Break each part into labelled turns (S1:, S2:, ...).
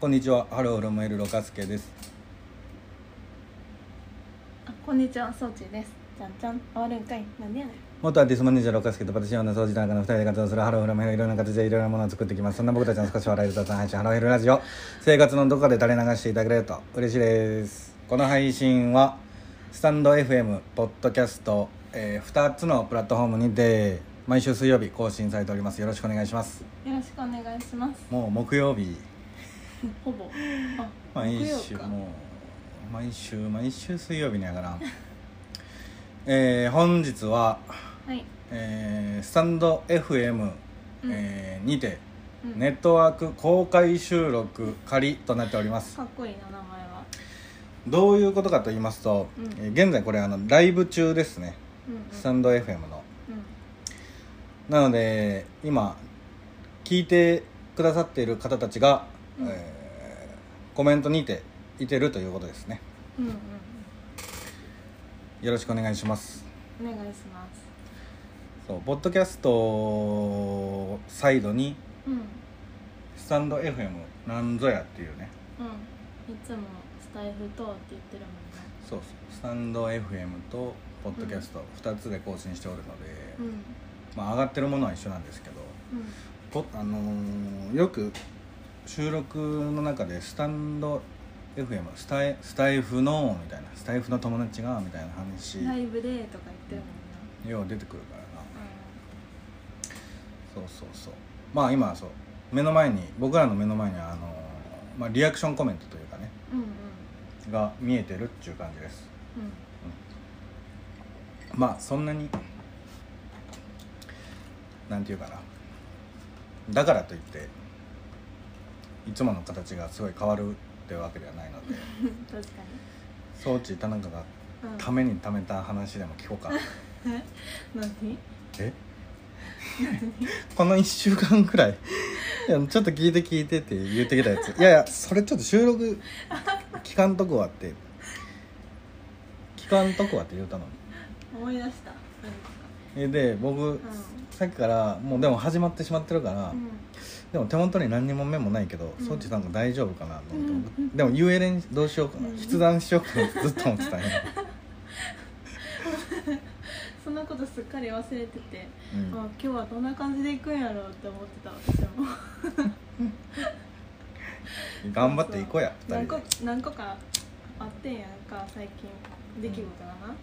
S1: こんにちは。ハローロムエルロカスケです。
S2: あこんにちは。そうちです。じゃんじゃん。終わるんかい。なんでやねん
S1: 元アーティストマネージャーロカスケとパティシエの掃除の中の2人で活動するハローロムエルいろんな形でいろんなものを作っていきます。そんな僕たちの少し笑える雑談配信ハローヘルラジオ。生活のどこかで垂れ流していただけると嬉しいです。この配信はスタンド FM ポッドキャスト、えー、2つのプラットフォームにて毎週水曜日更新されております。よろしくお願いします。
S2: よろしくお願いします。
S1: もう木曜日
S2: ほぼ。あ
S1: 毎
S2: 木曜か。
S1: 週もう毎週毎週水曜日にやから。えー、本日は、
S2: はい。
S1: えースタンド FM、
S2: うん。
S1: えーにて、
S2: うん。
S1: ネットワーク公開収録仮となっております。
S2: かっこいいな名前は。
S1: どういうことかと言いますと、
S2: うん。
S1: えー現在これあのライブ中ですね。
S2: うんうん。
S1: スタンド FM の。
S2: うん。
S1: なので今聞いてくださっている方たちが、
S2: うん。
S1: えーコメントにていてるということですね。
S2: うんうん
S1: よろしくお願いします。
S2: お願いします。
S1: そうポッドキャストサイドに
S2: うん。
S1: スタンド FM なんぞやっていうね。
S2: うん。いつもスタイフとって言ってるもんね。
S1: そうそう。スタンド FM とポッドキャスト2つで更新しておるので、
S2: うん。
S1: まあ、上がってるものは一緒なんですけど
S2: うん。
S1: ポあのーよく収録の中でスタンド FM スタイスタイフのみたいなスタイフの友達がみたいな話
S2: ライブでとか言ってるもんな。
S1: よう出てくるからな。そうそうそう。まあ今はそう目の前に僕らの目の前にはあのー、まあ、リアクションコメントというかね。
S2: うんうん。うん
S1: が見えてるっていう感じです。
S2: うん。
S1: まあそんなになんていうかな。だからといっていつもの形がすごい変わるってわけではないので。
S2: 確か
S1: 装置田中が
S2: にうん。
S1: ためにためた話でも聞こうか。
S2: え 何？
S1: え？この1週間くらい。いやちょっと聞いて聞いてって言ってきたやつ。いやいやそれちょっと収録聞かんとこはって。聞かんとこはって言うたのに。
S2: 思い出した。
S1: で僕、さっきからもうでも始まってしまってるから、
S2: うん
S1: でも手元に何にもメモないけど、
S2: うん。
S1: そっちなんか大丈夫かなと思って、僕
S2: うん。
S1: でも言えれんどうしようかな、
S2: うん
S1: 筆談しようかなってずっと思ってた
S2: そんなことすっかり忘れてて、
S1: うん。
S2: あ今日はどんな感じで行くんやろうって思ってた私も。
S1: 頑張っていこうや2
S2: 何個
S1: 人で、
S2: 何個かあってんやんか最近。出来事がな、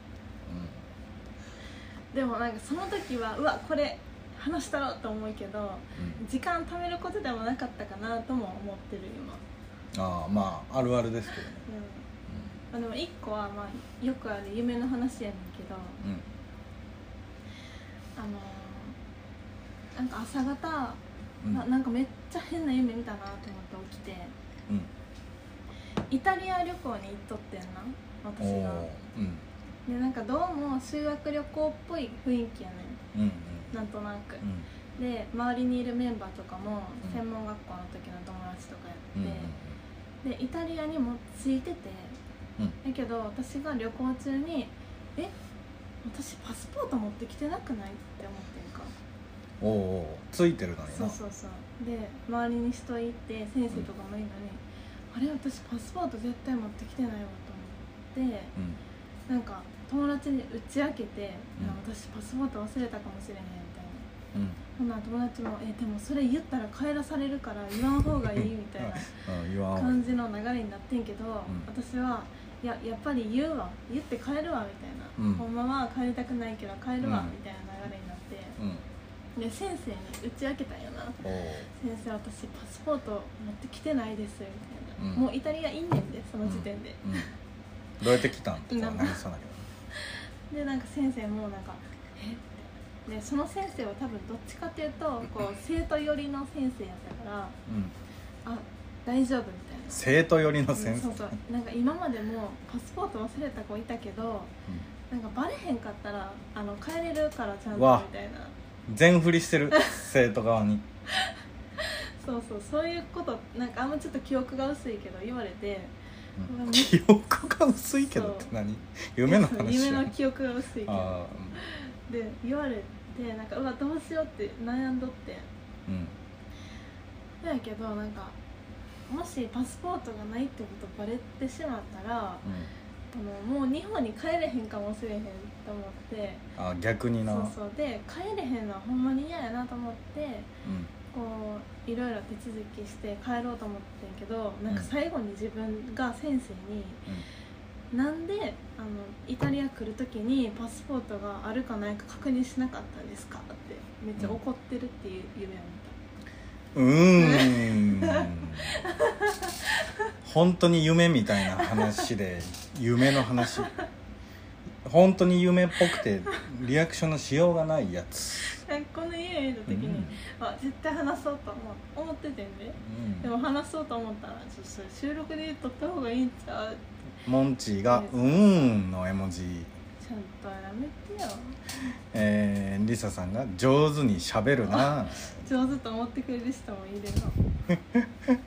S2: でもなんかその時はうわこれ話したろうと思うけど
S1: うん。
S2: 時間貯めることでもなかったかなとも思ってる今、
S1: ああまああるあるですけどね、
S2: うん。まあ、でも一個はまあよくある夢の話やねんけど
S1: うん。うん
S2: あのーなんか朝方、
S1: うん。
S2: ななんかめっちゃ変な夢見たなと思って起きて
S1: うん。
S2: イタリア旅行に行っとってんな
S1: お
S2: 私がでなんかどうも修学旅行っぽい雰囲気やね
S1: うんうん
S2: んなんとなく。
S1: う、ん。
S2: で周りにいるメンバーとかも
S1: うん。
S2: 専門学校の時の友達とかや
S1: うん
S2: って、でイタリアにも着いてて
S1: うん。
S2: だけど私が旅行中に「え私パスポート持ってきてなくない?」って思ってんか。
S1: おおついてるのにな。
S2: そうそうそう。で周りに人いて先生とかもいるのに、あれ私パスポート絶対持ってきてないわと思って
S1: うん。
S2: なんか友達に打ち明けて、
S1: うん。
S2: あ私パスポート忘れたかもしれへんほん。なら友達も「えでもそれ言ったら帰らされるから言わん方がいい」みたいな 感じの流れになってんけど、
S1: ん。
S2: 私はいややっぱり言うわ言って帰るわみたいな、
S1: うん。
S2: ほんまは帰りたくないけど帰るわ、
S1: うん。
S2: みたいな流れになって。
S1: うん。
S2: で先生に打ち明けたんよな。先生私パスポート持ってきてないですみたいな、
S1: うん。
S2: もうイタリアいんねんでその時点で、
S1: うん。どうやって来たんとか
S2: うん
S1: なりそうだけ
S2: でなんか先生もなんか「えっ?」てでその先生は多分どっちかっていうとこう生徒寄りの先生やったからあ大丈夫みたいな。
S1: 生徒寄りの先生。
S2: そうそう。なんか今までもパスポート忘れた子いたけどなんかバレへんかったらあの帰れるからちゃんと
S1: わ。
S2: みたいな。
S1: 全振りしてる 生徒側に。
S2: そうそう。そういうことなんかあんまちょっと記憶が薄いけど言われて。
S1: うん。記憶が薄いけどって何？夢の話
S2: 夢
S1: や
S2: の記憶が薄いけど。
S1: あ
S2: で言われてなんかうわどうしようって悩んどって
S1: あうん。
S2: だけどなんかもしパスポートがないってことバレてしまったらあのもう日本に帰れへんかもしれへんと思って。
S1: あ逆にな。
S2: そうそう。で帰れへんのはほんまに嫌やなと思って
S1: うん。
S2: こういろいろ手続きして帰ろうと思ってんけどなんか最後に自分が先生に「なんであのイタリア来る時にパスポートがあるかないか確認しなかったんですか?」ってめっちゃ怒ってるっていう夢を見た。
S1: うん。うーん本当に夢みたいな話で夢の話。本当に夢っぽくてリアクションのしようがないやつ、
S2: この家見た時に、
S1: うん。
S2: あ絶対話そうと思う。思っててんで。でも話そうと思ったらちょっとそれ収録で撮った方がいいんちゃう？
S1: モンチーが「うーん」の絵文字。
S2: ちゃんとやめてよ。
S1: えー、リサさんが「上手にしゃべるな」
S2: 上手と思ってくれる人もいるの。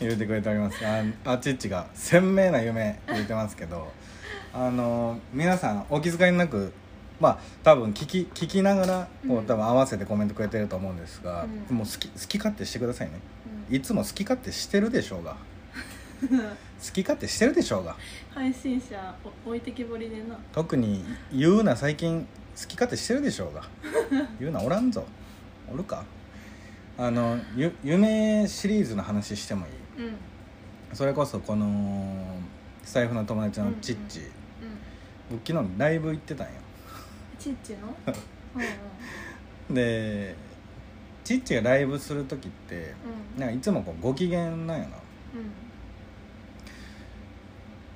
S1: 言うてくれております。ああちっちが鮮明な夢言うてますけど。あの皆さんお気遣いなくまあ多分聞き聞きながらこ
S2: う
S1: うん。多分合わせてコメントくれてると思うんですが、
S2: うん。
S1: もう好き好き勝手してくださいね。
S2: うん。
S1: いつも好き勝手してるでしょうが好き勝手してるでしょうが。
S2: 配信者お置いてけぼりでな。
S1: 特に言うな最近好き勝手してるでしょうが。言うなおらんぞ。おるか？あのゆ夢シリーズの話してもいい？
S2: うん。うん
S1: それこそこのスタイフの友達のチッチ、僕昨日ライブ行ってたんよ。
S2: ちっちの？うんうん。
S1: でチッチがライブする時って
S2: うん。
S1: なんかいつもこうご機嫌なんよな。
S2: うん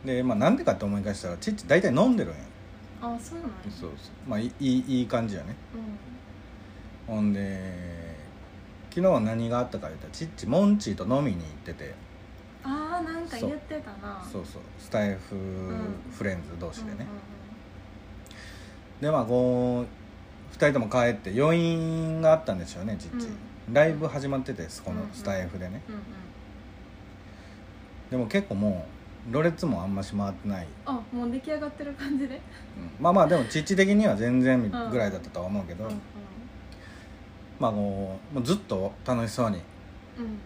S1: でまあなんでかって思い返したらチッチ大体飲んでるんよ
S2: あそうなんや。
S1: そうそう。まあいいいい感じやね。
S2: うん。
S1: ほんで昨日は何があったか言ったらチッチモンチーと飲みに行ってて。
S2: ああなんか言ってたな。
S1: そう。そうスタイフ
S2: ん。
S1: フレンズ同士でね、
S2: うんうん
S1: でまあこう2人とも帰って余韻があったんでしょうねチッチ、ライブ始まっててこのスタイフでね、
S2: うんうん。
S1: でも結構もうろれつもあんまし回ってない、
S2: あもう出来上がってる感じで？
S1: うん。まあまあでもチッチ的には全然
S2: ん
S1: ぐらいだったとは思うけど、
S2: うんうん。
S1: まあこうもうずっと楽しそうに
S2: うん。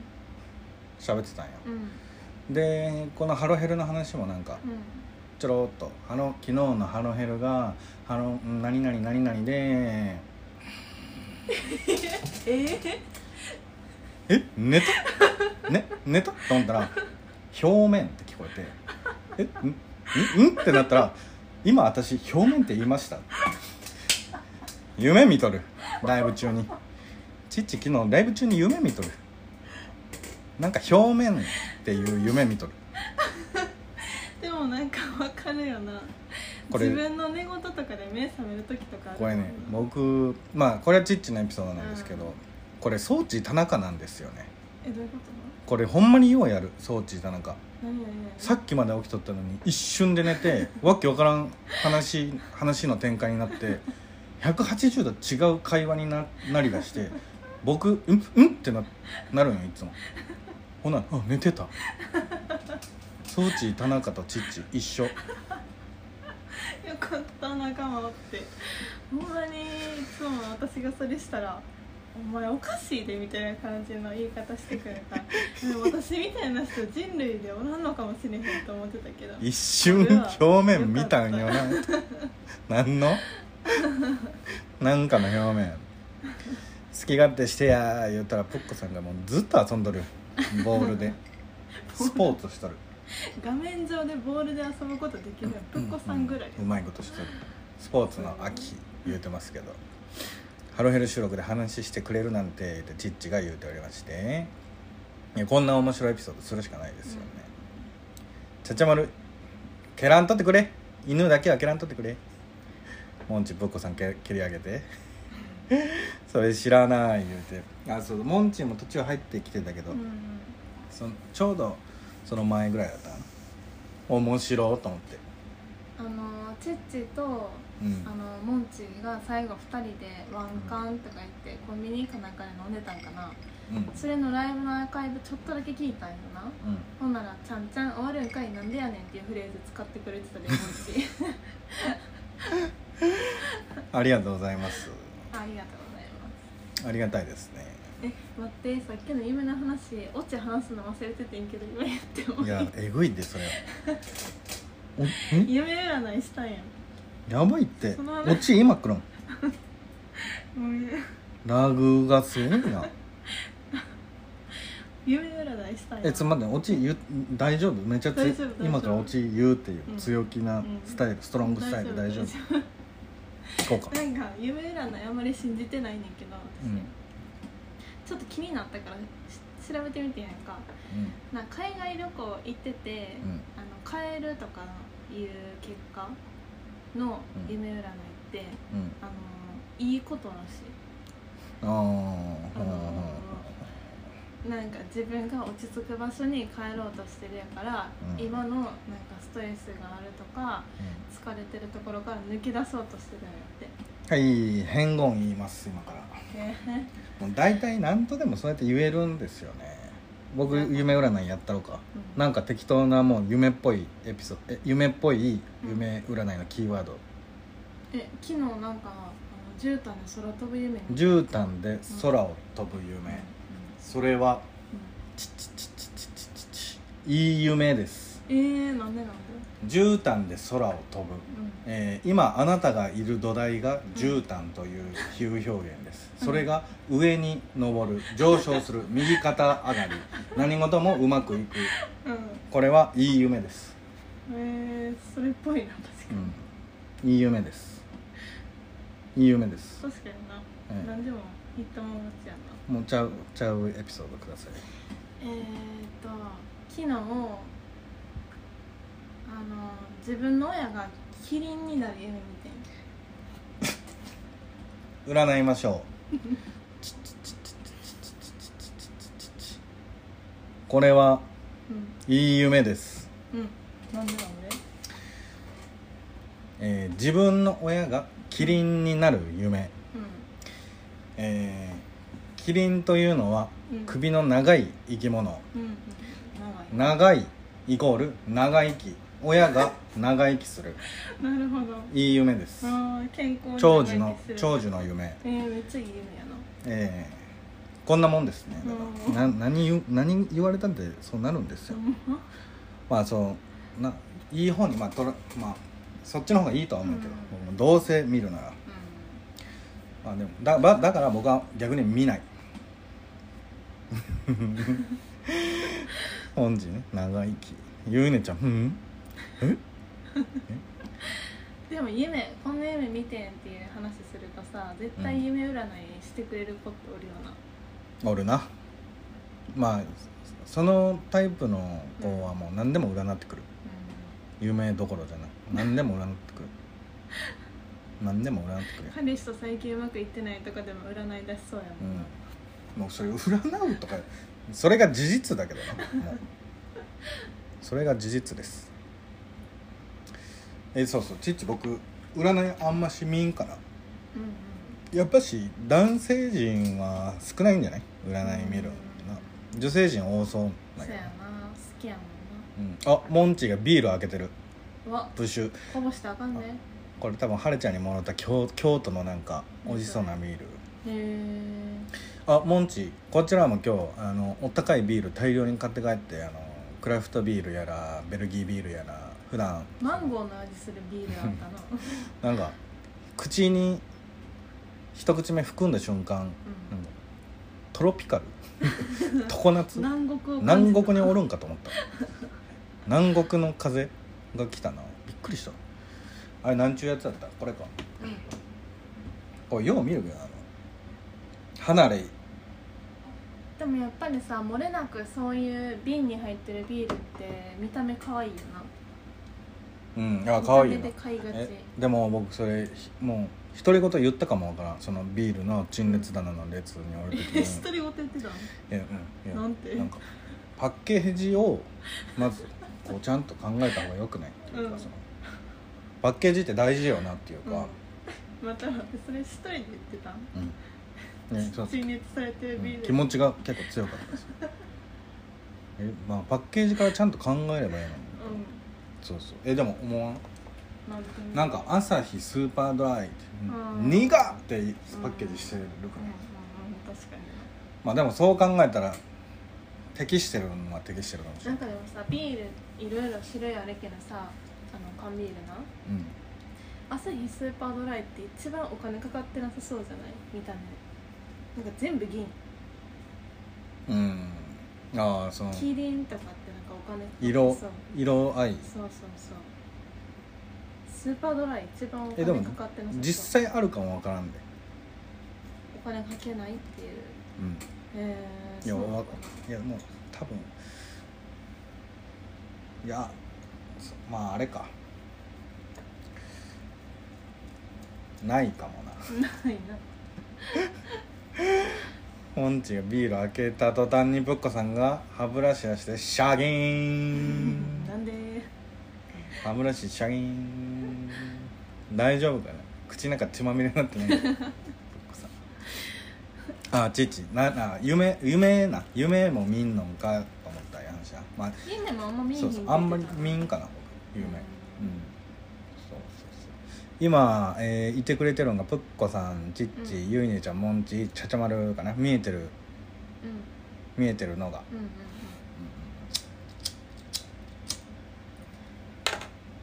S1: 喋ってたんよ。
S2: うん。
S1: でこのハロヘルの話もなんか
S2: うん。
S1: ちょろっとハロ昨日のハロヘルがハロん何々何々で
S2: え？ー、
S1: え？寝た？ね？寝た？と思ったら表面って聞こえてえん？ん？ん？ってなったら今私表面って言いました夢見とるライブ中に。ちっち昨日ライブ中に夢見とる。なんか表面っていう夢見とる。
S2: でもなんかわかるよな。
S1: これ
S2: 自分の寝言とかで目覚める時とか
S1: これね僕まあこれはチッチのエピソードなんですけど、
S2: うん。
S1: これ装置田中なんですよね。
S2: えどういうこ
S1: これほんまにようやる装置田中
S2: と何何何
S1: さっきまで起きとったのに一瞬で寝て わけわからん話話の展開になって180度違う会話にななりだして僕「うんうん?」ってななるんよいつも。ほなあ寝てた。装置田中とチッチ一緒。
S2: よかった仲間おって。ほんまにいつも私がそれしたら「お前おかしいで」みたいな感じの言い方してくるからでも私みたいな人人類でおらんのかもしれへんと思ってたけど。
S1: 一瞬表面見たんよな。何の？なんかの表面。好き勝手してやー言ったらプッコさんがもうずっと遊んどるボールで。スポーツしとる。
S2: 画面上でボールで遊ぶことできるのプッコさんぐらい、
S1: うまいことしとる。スポーツの秋言うてますけどハロヘル収録で話してくれるなんてってチッチが言うておりまして。いやこんな面白いエピソードするしかないですよね、ちゃちゃまる蹴らんとってくれ。犬だけは蹴らんとってくれ。モンチプッコさんけ蹴り上げて。それ知らない言うて。あそうモンチも途中入ってきてたけど、
S2: うん
S1: そのちょうどその前ぐらいだったな。面白いと思って。
S2: あのチッチと
S1: うん。
S2: あのモンチが最後2人でワンカンとか言ってコンビニかなんかで飲んでたんかな。
S1: うん。
S2: それのライブのアーカイブちょっとだけ聞いたんよな。
S1: うん。
S2: ほんなら「ちゃんちゃん終わるんかいなんでやねん」っていうフレーズ使ってくれてたでモンチ
S1: ありがとうございます。
S2: ありがとうございます。
S1: ありがたいですね。
S2: え待ってさっきの夢の話オチ話すの忘れててんけど今言っても
S1: いやえぐいでそれ。
S2: 夢占いしたんやん
S1: やばいって。
S2: その話。
S1: オチ今来るん？
S2: もう
S1: ラグがすごいな。
S2: 夢占いしたんや
S1: えつまりオチ言う大丈夫？めっちゃつ
S2: 大丈夫大丈夫。
S1: 今からオチ言うっていう
S2: うん。
S1: 強気なスタイル、ストロングスタイル大丈夫行こうか。
S2: なんか夢占いあんまり信じてないねんけど私、
S1: うん。
S2: ちょっと気になったからし調べてみてんやんか。なんか海外旅行行ってて、
S1: うん。
S2: あの帰るとかいう結果の夢占いって、
S1: うん。うん
S2: あのいいことらし。い
S1: あー。
S2: あなんか自分が落ち着く場所に帰ろうとしてるやから、
S1: うん。
S2: 今のなんかストレスがあるとか疲れてるところから抜け出そうとしてるんやって。
S1: はい変言言います今から。
S2: え
S1: もう大体何とでもそうやって言えるんですよね僕夢占いやったろか、
S2: うん。
S1: なんか適当なもう夢っぽいエピソードえ夢っぽい夢占いのキーワード。
S2: え昨日なんかあの絨毯で空飛ぶ夢。見
S1: 絨毯で空を飛ぶ夢、
S2: うん。
S1: それは
S2: うん。
S1: チッチッチッチッチッチッチッチッいい夢です
S2: えー、なんでなんで
S1: 絨毯で空を飛ぶ、
S2: うん。
S1: えー今あなたがいる土台が絨毯という比喩表現です、それが上に登る上昇する 右肩上がり。何事もうまくいく。
S2: うん。
S1: これはいい夢です、
S2: えー、それっぽいな確か
S1: うん、いい夢です。いい夢です。
S2: に確かにな、
S1: ええ。
S2: 何でも言ったもん勝ちやな。
S1: もうちゃうちゃうエピソードください。
S2: えー、っと昨日あの自分の親がキリンになる夢見てん。
S1: 占いましょう。これは
S2: うん。
S1: いい夢です、
S2: うん。なんでなんで？
S1: えー自分の親がキリンになる夢、
S2: う
S1: えーキリンというのは
S2: うん。
S1: 首の長い生き物。
S2: ん。うん。長
S1: いイコール長生き親が長生きする。
S2: いなるほど。
S1: いい夢です。
S2: あー健康に
S1: 長寿の
S2: 長
S1: 寿の夢。
S2: えー、めっちゃいい夢やな。
S1: えーこんなもんですね。だからな何言う何言われたってそうなるんですよ。
S2: うん。
S1: まあそうないい方にまあとらまあそっちの方がいいとは思うけど、
S2: うん。
S1: 僕もどうせ見るなら。まあでもだばだから僕は逆に見ない。本日ね長生き。ゆうねちゃんうん？え？
S2: でも夢こんな夢見てんっていう話するとさ絶対夢占いしてくれる子っておるよな、
S1: おるな。まあそのタイプの子はもう何でも占ってくる。夢どころじゃない。何でも占ってくる。何でも占ってくる
S2: 彼氏と最近うまくいってないとかでも占い出しそうやもんな、
S1: うん、もうそれ占うとかそれが事実だけどな。もう。それが事実ですえそうそう。ちっち僕占いあんましみんから。
S2: うんうん。
S1: やっぱし男性陣は少ないんじゃない？占い見るの。な女性陣多そうだけど。
S2: そうやな。好きやも
S1: うん、あモンチがビール開けてる。プッシュ。
S2: こぼしたらあかんね
S1: これ多分はるちゃんにもらった京京都のなんか美味しそうなビール。
S2: へえ
S1: あモンチこちらも今日あのお高いビール大量に買って帰ってあのクラフトビールやらベルギービールやら普段。
S2: マンゴーの味するビールあったな
S1: なんか口に一口目含んだ瞬間、なんかトロピカル？常夏？
S2: 南国を
S1: 南国におるんかと思った。南国の風が来たな。びっくりした。あれなんちゅうやつだった？これか。
S2: うん。
S1: これよう見るけどあの離れ。
S2: でもやっぱりさ漏れなくそういう瓶に入ってるビールって見た目可愛いよな
S1: うんあ可愛いよ。
S2: 見た目で買いがち。
S1: えでも僕それひもう独り言言ったかもわからん。そのビールの陳列棚の列におる時
S2: え
S1: に。
S2: 一人ごと言ってたの？
S1: いやうんいや
S2: なんて？
S1: かパッケージをまずこうちゃんと考えた方がよくないっていうか、
S2: うん。
S1: そのパッケージって大事よなっていうか、
S2: うん、またそれ一人で言ってた
S1: うん。ね、そう。
S2: 陳列されてるビール、
S1: 気持ちが結構強かったですえまあパッケージからちゃんと考えればいいのに。
S2: うん
S1: そうそう。えでも思わん？
S2: なん
S1: か「アサヒスーパードライ」って
S2: うん「
S1: 苦っ!」ってパッケージしてるか
S2: うん。うんうん確かに
S1: まあでもそう考えたら適してるのは適してるかもしれない
S2: なんかでもさビールいろいろ種類あるけどさあの缶ビールな。
S1: うん。
S2: 朝日スーパードライって一番お金かかってなさそうじゃない？見た目。なんか全部銀。
S1: うん。ああその。
S2: キリンとかっ
S1: 色色合い。
S2: そうそうそう。スーパードライ一番お金かかってなさ
S1: 実際あるかもわからんで。
S2: お金かけないっていう。
S1: うん。
S2: えー、
S1: いやわい。やもう多分。いやそまああれか。ないかもな
S2: な。ないな
S1: 本ちがビール開けた途端にぶっこさんが歯ブラシ出してシャギーン。
S2: なんで？
S1: 歯ブラシシャギーン。大丈夫かな口の中血まみれになってない？ぶっこさん。あちちなな夢夢な。夢も見んのんか？と思ったやんしゃまあ
S2: いいねもあんま見ん
S1: そうそう。あんまり見んかな僕。夢。うん今、えーいてくれてるのがぷっこさんちっち、
S2: うん。
S1: ゆいねちゃんもんちちゃちゃまるかな？見えてる。
S2: うん。
S1: 見えてるのが、
S2: うんうん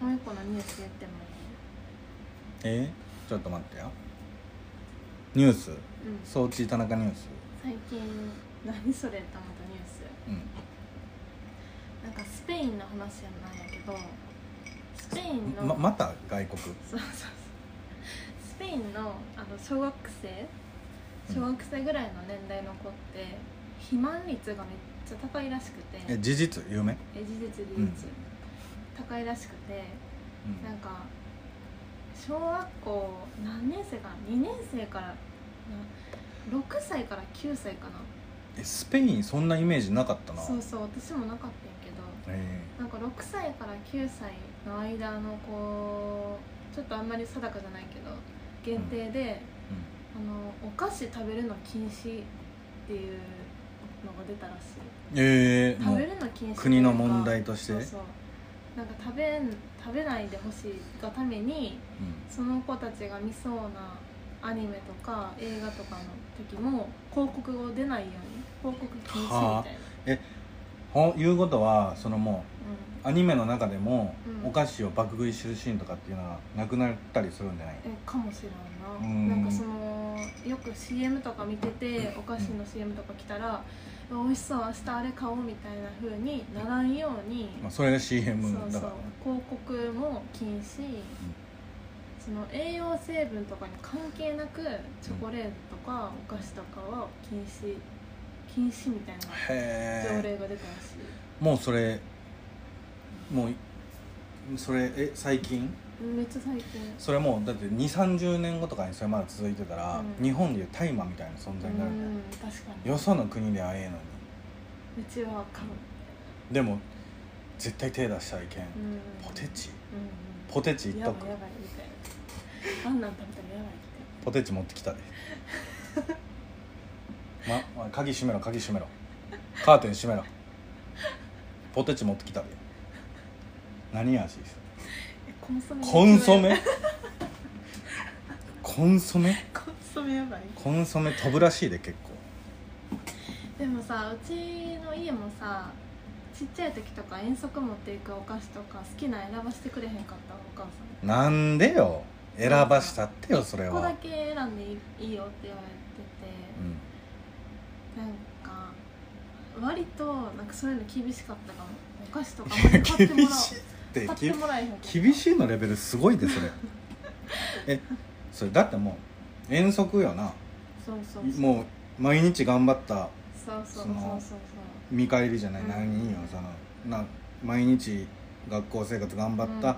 S2: うん。もう一個のニュース言っても
S1: え？ーちょっと待ってよ。ニュース？
S2: いいうん
S1: 田中ニュース？
S2: 最近何それって思ったニュース。
S1: うん。
S2: なんかスペインの話なんやけどスペインの
S1: ままた外国？
S2: そうそうそう。スペインのあの小学生。小学生ぐらいの年代の子って肥満率がめっちゃ高いらしくて。
S1: え事実？夢
S2: え事実事実、
S1: うん。
S2: 高いらしくて。
S1: うん。
S2: なんか小学校何年生かな？2年生からな6歳から9歳かな。
S1: えスペインそんなイメージなかったな。
S2: そうそう私もなかったん
S1: え
S2: なんか6歳から9歳の間のこうちょっとあんまり定かじゃないけど限定で、あのお菓子食べるの禁止っていうのが出たらしい。
S1: えー、もう
S2: 食べるの禁止
S1: 国の問題として。
S2: そうそう。なんか食べん食べないでほしいがためにその子たちが見そうなアニメとか映画とかの時も広告を出ないように広告禁止みたいな、
S1: はほいうことはそのもうアニメの中でも
S2: うん。
S1: お菓子を爆食いするシーンとかっていうのはなくなったりするんじゃない？
S2: うん、えかもしれん
S1: うん。
S2: ななんかそのよく CM とか見ててお菓子の CM とか来たら美味しそう明日あれ買おうみたいな風にならんように
S1: まあ、それが CM
S2: そうそう。広告も禁止、その栄養成分とかに関係なくチョコレートとかお菓子とかは禁止禁止みたいな条例が出たらしい
S1: もうそれもうそれえ最近？
S2: めっちゃ最近。
S1: それもうだって2 3 0年後とかにそれまだ続いてたら、
S2: うん。
S1: 日本でいう大麻みたいな存
S2: う
S1: 在になるじゃん
S2: ん確かに。
S1: よその国ではええのに。
S2: うちは買う。
S1: でも絶対手出したらいけん、
S2: うん。
S1: ポテチ？
S2: うん
S1: ポテチ
S2: うん
S1: いっとく？
S2: やばいやばいみたいな。あんなん食べたらやばい
S1: ポテチ持ってきたでま、ま鍵閉めろ鍵閉めろ。カーテン閉めろ。ポテチ持ってきたで。何味
S2: えコンソメ。
S1: コンソメ？コンソメ？
S2: コンソメやばい。
S1: コンソメ飛ぶらしいで結構。
S2: でもさうちの家もさちっちゃい時とか遠足持っていくお菓子とか好きな選ばせてくれへんかったお母さん。
S1: なんでよ。選ばしたってよそれ
S2: 1個だ
S1: は
S2: け選んでいいよって言われて、なんか割となんかそういうの厳しかったかも。お菓子とかまず買ってもら
S1: 厳しいって
S2: 買ってもらえへんかった
S1: 厳しいのレベルすごいでそれ。えそれだってもう遠足よな。
S2: そうそうそう。
S1: もう毎日頑張った
S2: そうそうそうそう。
S1: その
S2: そう
S1: 見返りじゃない、
S2: うん
S1: 何よそのな毎日学校生活頑張った、
S2: うん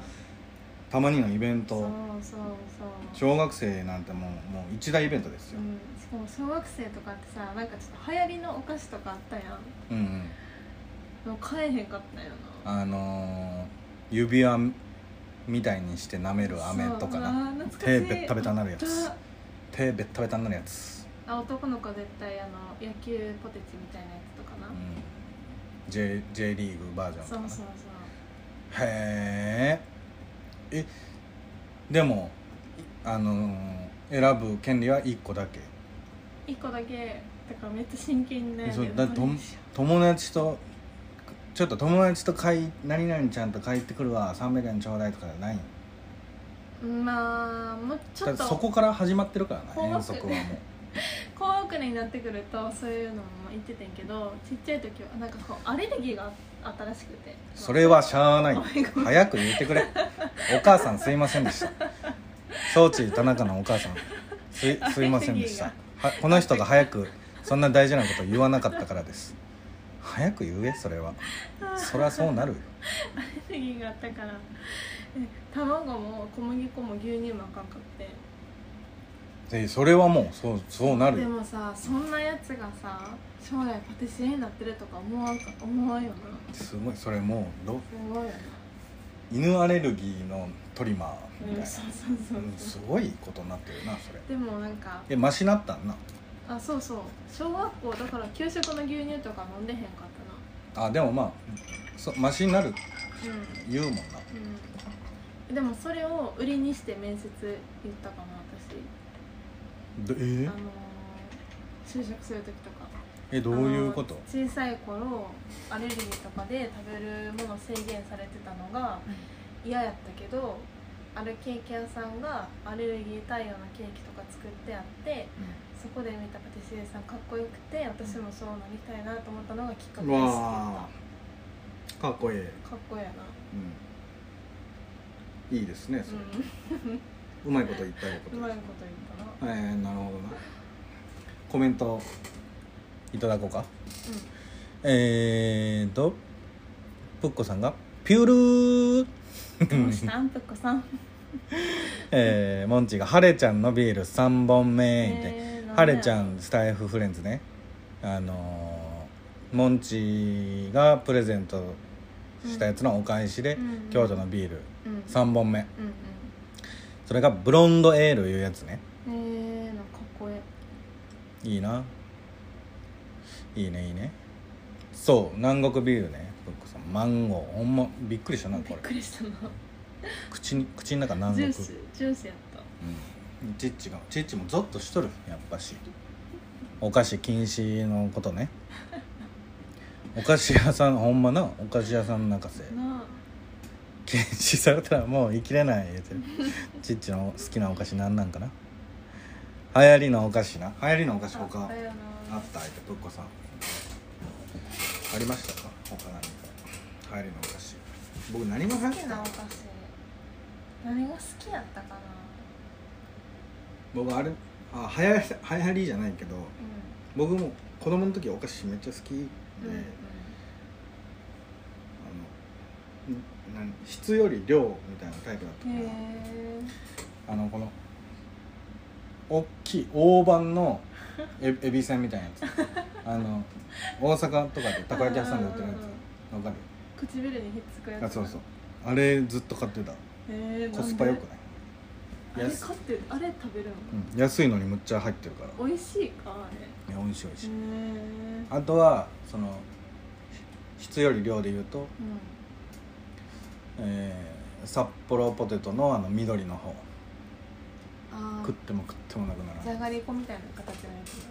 S1: たまにのイベント。
S2: そうそうそう。
S1: 小学生なんてもうもう一大イベントですよ、
S2: うん、しかも小学生とかってさなんかちょっと流行りのお菓子とかあったやん。
S1: うん、うん。
S2: もう買えへんかったよな。
S1: あのー指輪みたいにして舐める飴とか
S2: そう
S1: な手ベッタベタになるやつ。
S2: あった。
S1: 手ベッタベタになるやつ、
S2: あ男の子絶対あの野球ポテチみたいなやつとかな、
S1: うん、J, J リーグバージョンとかな。
S2: そうそう
S1: へええでもいあのー選ぶ権利は1個だけ。
S2: 一個だけ。だからめっちゃ真剣に悩んでる
S1: そうだと
S2: どれにしよ
S1: 友達とちょっと友達と買い何々ちゃんと帰ってくるわ。300円ちょうだいとかじゃない
S2: まあもうちょっと
S1: そこから始まってるからな遠足はもう。
S2: 高学年になってくるとそういうのも言っててんけどちっちゃい時はなんかこうアレルギーがあったらしくて。
S1: それはしゃあない。早く言ってくれ。お母さんすいませんでした。承知田中のお母さん。すいすいませんでした。はこの人が早くそんな大事なこと言わなかったからです。早く言えそれは。そりゃそうなるよ。
S2: アレルギーがあったから。え卵も小麦粉も牛乳もあかんかって
S1: でそれはもうそうそうなるよ。
S2: でもさそんなやつがさ将来パティシエになってるとか思わんか思わんよな。
S1: すごいそれもうど
S2: すごいよな。
S1: 犬アレルギーのトリマー。みたいな、
S2: うんそうそうそう。
S1: うんすごいことになってるなそれ。
S2: でもなんか
S1: えマシなったんな？
S2: あそうそう。小学校だから給食の牛乳とか飲んでへんかった
S1: あでもまあそマシになる
S2: な
S1: 言うもんな。
S2: うん、うん、でもそれを売りにして面接言ったかな。私
S1: どえ
S2: あのー就職する時とか。
S1: えどういうこと？
S2: あの小さい頃アレルギーとかで食べるもの制限されてたのが嫌やったけどあるケーキ屋さんがアレルギー対応のケーキとか作ってあってそこで見たパティシエさんかっこよくて私もそうなりたいなと思ったのがきっかけ
S1: う
S2: です。
S1: わー。かっこいい、う
S2: かっこええ
S1: いいですねそれ、
S2: な
S1: うまいこと言ったよ
S2: うんうまいこと言っ
S1: えー、なるほどなコメントいただこうか。えーとぷっこさんが「ピュールー。
S2: うんどうしたんぷっこさん。
S1: えー、モンチが「ハレちゃんのビール3本目」って、
S2: えー
S1: ハレちゃんスタイフフレンズね。あのーモンチがプレゼントしたやつのお返しで、
S2: うん
S1: 京都のビール
S2: うん
S1: 3本目。
S2: うん。
S1: それがブロンドエールいうやつね
S2: うんえー、なんかかっこえ
S1: いいな。いいねいいね。そう南国ビールね。マンゴー。ほんまびっくりしたな
S2: びっ
S1: これ
S2: くりしたな。
S1: 口に口の中南国。
S2: ジュースジュースやった。
S1: うん。チッチがチッチもゾッとしとるやっぱし。お菓子禁止のことね。お菓子屋さんほんまなお菓子屋さん泣かせ。禁止されたらもう生きれない言うてる。チッチの好きなお菓子なんなんかな流行りのお菓子な？流行りのお菓子他
S2: あった？
S1: 相手ぶっこさん。ありましたか？他何か。流行りのお菓子。僕何が流行ってた
S2: 好きなお菓子何が好きやったかな？
S1: 僕あれあ流行り流行りじゃないけど
S2: う
S1: 僕も子供の時お菓子めっちゃ好きで、
S2: んうん。
S1: あの質より量みたいなタイプだったから、あのこの大きい大判のえエビせんみたいなやつ。あの大阪とかでたこ焼き屋さんで売ってるやつ。わかる？
S2: え唇にひっつくやつ。
S1: あそうそう。あれずっと買ってた。
S2: へえ
S1: コスパよくない？
S2: あれ
S1: 安
S2: 買ってあれ食べるの？
S1: うん、安いのにむっちゃ入ってるから。い
S2: 美味しいかあれ。
S1: や美味しい美味しい、
S2: へえ
S1: あとはその質より量で言うと、
S2: うん。
S1: えー札幌ポテトのあの緑の方。
S2: あ
S1: 食っても食ってもなくなら
S2: じゃ
S1: ない
S2: がりこみたいな形のやつ。ね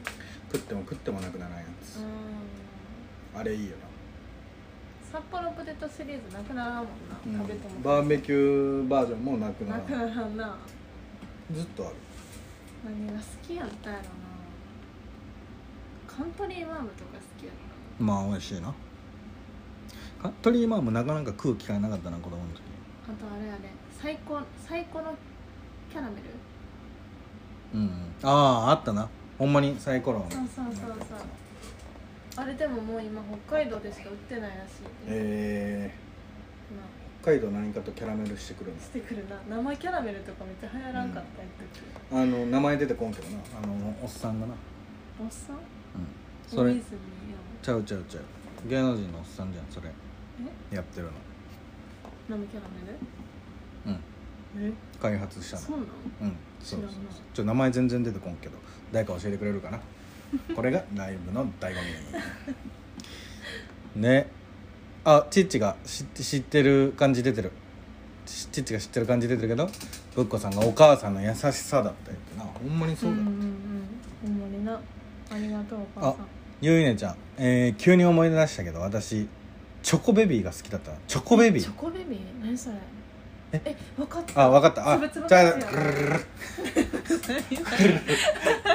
S1: 食っても食ってもなくならないやつ、
S2: うん。
S1: あれいいよ
S2: 札幌ポテトシリーズなくならんもんな、
S1: な、
S2: 食べても。
S1: バーベキューバージョンもなくなら
S2: なくならんな。
S1: ずっとある。
S2: 何が好きやったやろな。カントリーマームとか好きやった
S1: まあ美味しいな。カントリーマームなかなか食う機会なかったな子供の時。
S2: あとあれあれ。最高最高のキャラメル
S1: うん。あああったな。ほんまにサイコロ。の
S2: そうそうそうそう。あれでももう今北海道でしか売ってないらしい。
S1: え
S2: な
S1: ー、北海道何かとキャラメルしてくる
S2: してくるな。生キャラメルとかめっちゃ流行らんかった一時、
S1: あの名前出てこんけどな。あのおっさんがな。
S2: おっさん？
S1: うん。それ。ちゃうちゃうちゃう。芸能人のおっさんじゃんそれ。
S2: え？
S1: やってるの。
S2: 生キャラ
S1: うん。
S2: メルえ？
S1: 開発したの。
S2: そうなの？
S1: うんそうそうそう。ちょ名前全然出てこんけど誰か教えてくれるかな？これがライブの醍醐味ね。あチッチが知って知ってる感じ出てる。チチッチが知ってる感じ出てるけどぶっこさんがお母さんの優しさだったよってな。ほんまにそうだ、
S2: んうんうん。ほんまにな。ありがとうお母さん。
S1: ゆいねちゃん、えー急に思い出したけど私チョコベビーが好きだった。チョコベビー。
S2: チョコベビー？何それ？
S1: え？
S2: え分かった。
S1: あ分かった。あ
S2: つぶつぶ
S1: じゃあくるるる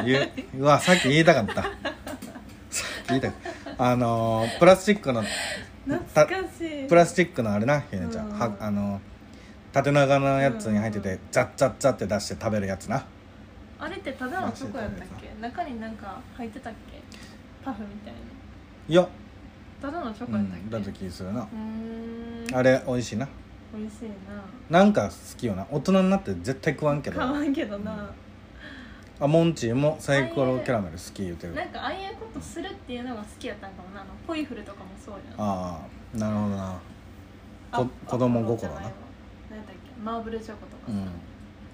S1: ゆうわさっき言いたかったさっき言いたかったあのープラスチックの
S2: 懐かしい
S1: プラスチックのあれなゆいねちゃん、
S2: うん
S1: はあの縦長のやつに入ってて、ザッザッザッって出して食べるやつな
S2: あれってただのチョコやったっけ中になんか入ってたっけパフみたいない
S1: や、
S2: ただのチョ
S1: うん、
S2: コやったっけ
S1: だった気するな
S2: うーん
S1: あれ美味しいな
S2: 美味しいな。
S1: なんか好きよな。大人になって絶対食わんけど。
S2: 買わんけどな、
S1: あモンチーもサイコロキャラメル好き言うてる。
S2: なんかああいうことするっていうのが好きやったんかもな。あのポイフルとかもそうやん。
S1: ああなるほどな。
S2: あ
S1: こ子供心な
S2: 何やったっけ？マーブルチョコとかさ、
S1: うん。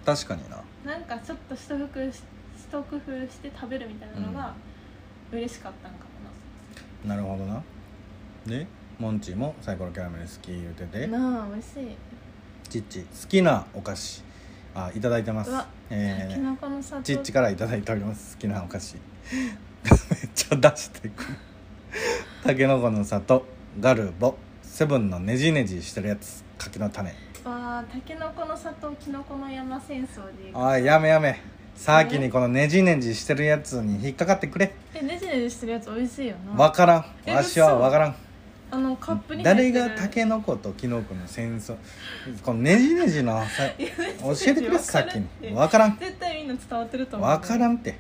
S1: 確かにな。
S2: なんかちょっと一工夫し一工夫して食べるみたいなのが嬉しかったんかも
S1: なるほどな。で？モンチーもサイコロキャラメル好き言うてて。
S2: な、なあ美味しい。
S1: チッチ好きなお菓子。あいただいてます。
S2: うわ
S1: えー
S2: きのこの砂糖。
S1: チッチからいただいております。好きなお菓子。めっちゃ出してく。るたけのこの里ガルボ。セブンのねじねじしてるやつ。柿の種。
S2: わあたけのこの砂糖きのこの山戦争で。
S1: おいやめやめ。先にこのねじねじしてるやつに引っかかってくれ。
S2: えねじねじしてるやつ美味しいよな。
S1: わからん。
S2: え
S1: わしはわからん
S2: あのカップに
S1: 誰がたけのこときのこの戦争このねじねじのさ 教えてくれ先
S2: って
S1: にわからん。
S2: 絶対みんな伝わってると思う。
S1: わからんって。
S2: ね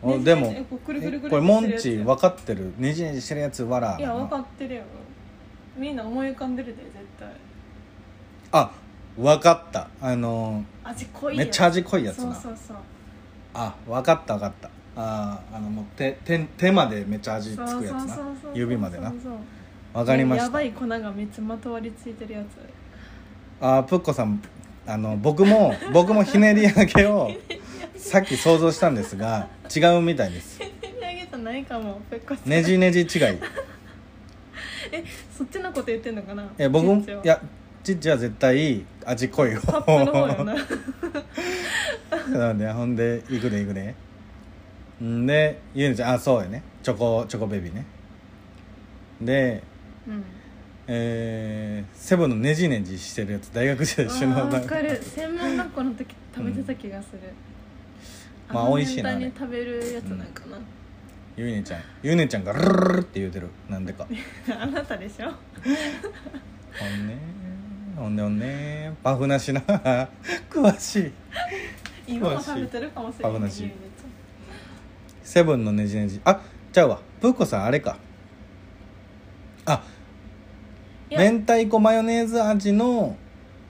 S1: おでも
S2: えこ
S1: れモンチ分かってる。ねじねじしてるやつわら。
S2: いや分かってるよ。みんな思い浮かんでるで絶対。
S1: あ分かった。あの
S2: 味濃い
S1: めっちゃ味濃いやつな。
S2: そうそうそう。
S1: あ分かった分かったあーあのもう手手手までめっちゃ味つくやつな。指までな。
S2: そうそう
S1: 分かりました。
S2: やばい粉がめっちゃまとわりついてるやつ。
S1: あープッコさんあの僕も 僕もひねり揚げをさっき想像したんですが違うみたいです。
S2: 手に上げたないかもペッコさん。
S1: ねじねじ違い。
S2: えそっちのこと言ってんのかな？
S1: え僕も
S2: ちっちゃは。い
S1: やちっちは絶対味濃い
S2: 方。よな。
S1: なんでほんで行くで行くでんでゆうねちゃんあそうやね。チョコチョコベビーね。で
S2: うん。
S1: えー、セブンのねじねじしてるやつ大学時代一緒の。
S2: わかる。専門学校の時食べてた気がする、
S1: まあ
S2: の
S1: 美味しいな
S2: に食べるやつなんかな、
S1: ゆうねちゃん。ゆうねちゃんがルルルルって言うてる。なんでか。
S2: あなたでしょ？
S1: ほんね。ほんでほんね。パフなしな。詳しい。
S2: 今も食べてるかもしれない
S1: パフなしセブンのねじねじ。あちゃうわ。プーコさんあれか。あ明太子マヨネーズ味の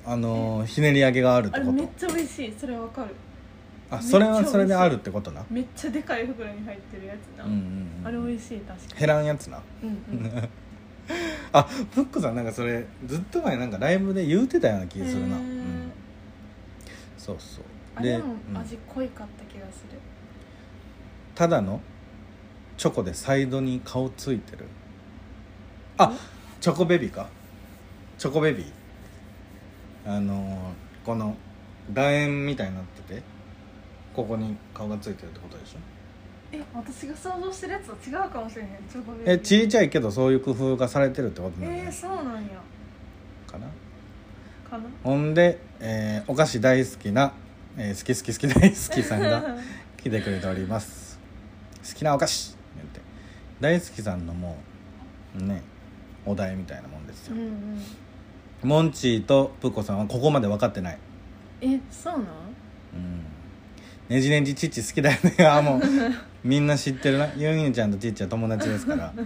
S1: あのーひねり揚げがあるってこ
S2: あれめっ
S1: と
S2: ちゃ美味しい。それわかる。
S1: あそれはそれであるってことな？
S2: めっちゃでかい袋に入ってるやつな、
S1: うんうんうん。
S2: あれ美味しい確か
S1: 減らんやつな。
S2: にうんうん。
S1: あプッコさんなんかそれずっと前なんかライブで言うてたような気がするな、
S2: へー。
S1: うん、そうそう。
S2: あれも
S1: うん。
S2: 味濃いかった気がする、
S1: ただのチョコでサイドに顔ついてる。あチョコベビーか。チョコベビ。ーあのーこの楕円みたいになっててここに顔がついてるってことでしょ？
S2: え私が想像してるやつと違うかもしれない。チョコベビ。ー
S1: えちいちゃいけどそういう工夫がされてるってことなん
S2: えー、そうなんや。
S1: かな？
S2: かな？
S1: ほんで、えーお菓子大好きな、えー好き好き好き大好きさんが 来てくれております好きなお菓子。言って。大好きさんのもうねお題みたいなもんですよ、
S2: うんうん。
S1: モンチーとプッコさんはここまで分かってない。
S2: えそうなん
S1: うん。ねじねじちっち好きだよね。あもうみんな知ってるな。ユンユンちゃんとちっちは友達ですから。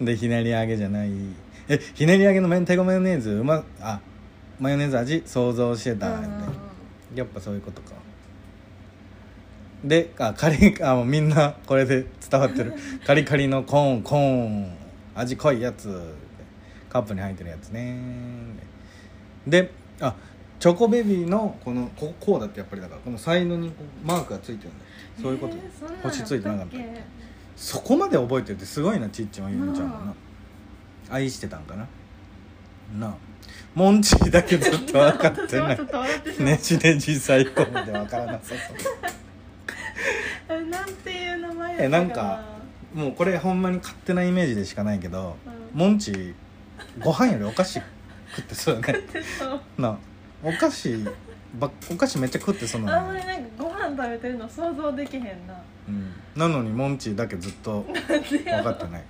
S1: でひねり揚げじゃない。えひねり揚げの明太子マヨネーズうまあマヨネーズ味？想像してた。ってやっぱそういうことかであカリあもうみんなこれで伝わってる。カリカリのコーンコーン。味濃いやつ。カップに入ってるやつね。であチョコベビーのこのここうだってやっぱりだからこのサイドにマークがついてるんだそういうこと、
S2: えー
S1: 星ついてなかった。そこまで覚えてるってすごいなちっちもゆみちゃんもな。愛してたんかな。なあ。モンチーだけずっと分かってない。ねじねじ最高まで分からなさそう
S2: 確
S1: えなんかもうこれほんまに勝手なイメージでしかないけど、
S2: うん。
S1: モンチご飯よりお菓子食ってそうだね。
S2: でそう。
S1: なお菓子ばお菓子めっちゃ食ってそう
S2: あ
S1: なんのに、
S2: まりなんかご飯食べてるの想像できへんな。
S1: うん、なのにモンチだけずっと分かってない。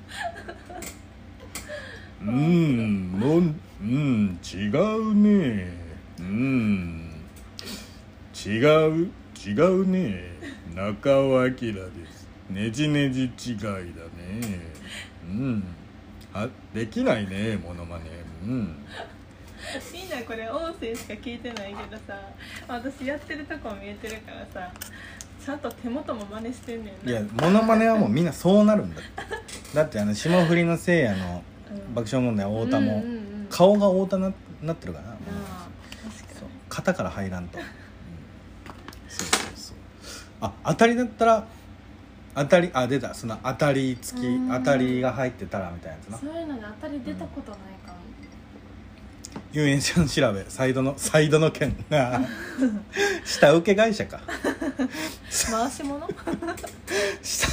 S1: うーんもんうん違うね。うん。違う違うね中尾明です。ねじねじ違いだね。うん。あできないねモノマネ。うん。
S2: みんなこれ音声しか聞いてないけどさ私やってるとこ見えてるからさちゃんと手元も真似してんねん
S1: い
S2: な
S1: やモノマネはもうみんなそうなるんだって。だってあの霜降りのせいやの
S2: うん。
S1: 爆笑問題太田も、
S2: うんうんうん。
S1: 顔が太田ななってるからな、
S2: なあ確か
S1: そう
S2: に
S1: 肩から入らんと、うん。そうそうそうあ当たりだったら当たりあ出た。その当たり付き
S2: うん。
S1: 当たりが入ってたらみたいなやつな。
S2: そういうのに当たり出たことないかも、
S1: 遊園地の調べ。サイドのサイドの件。下請け会社か。
S2: 回し物？
S1: 下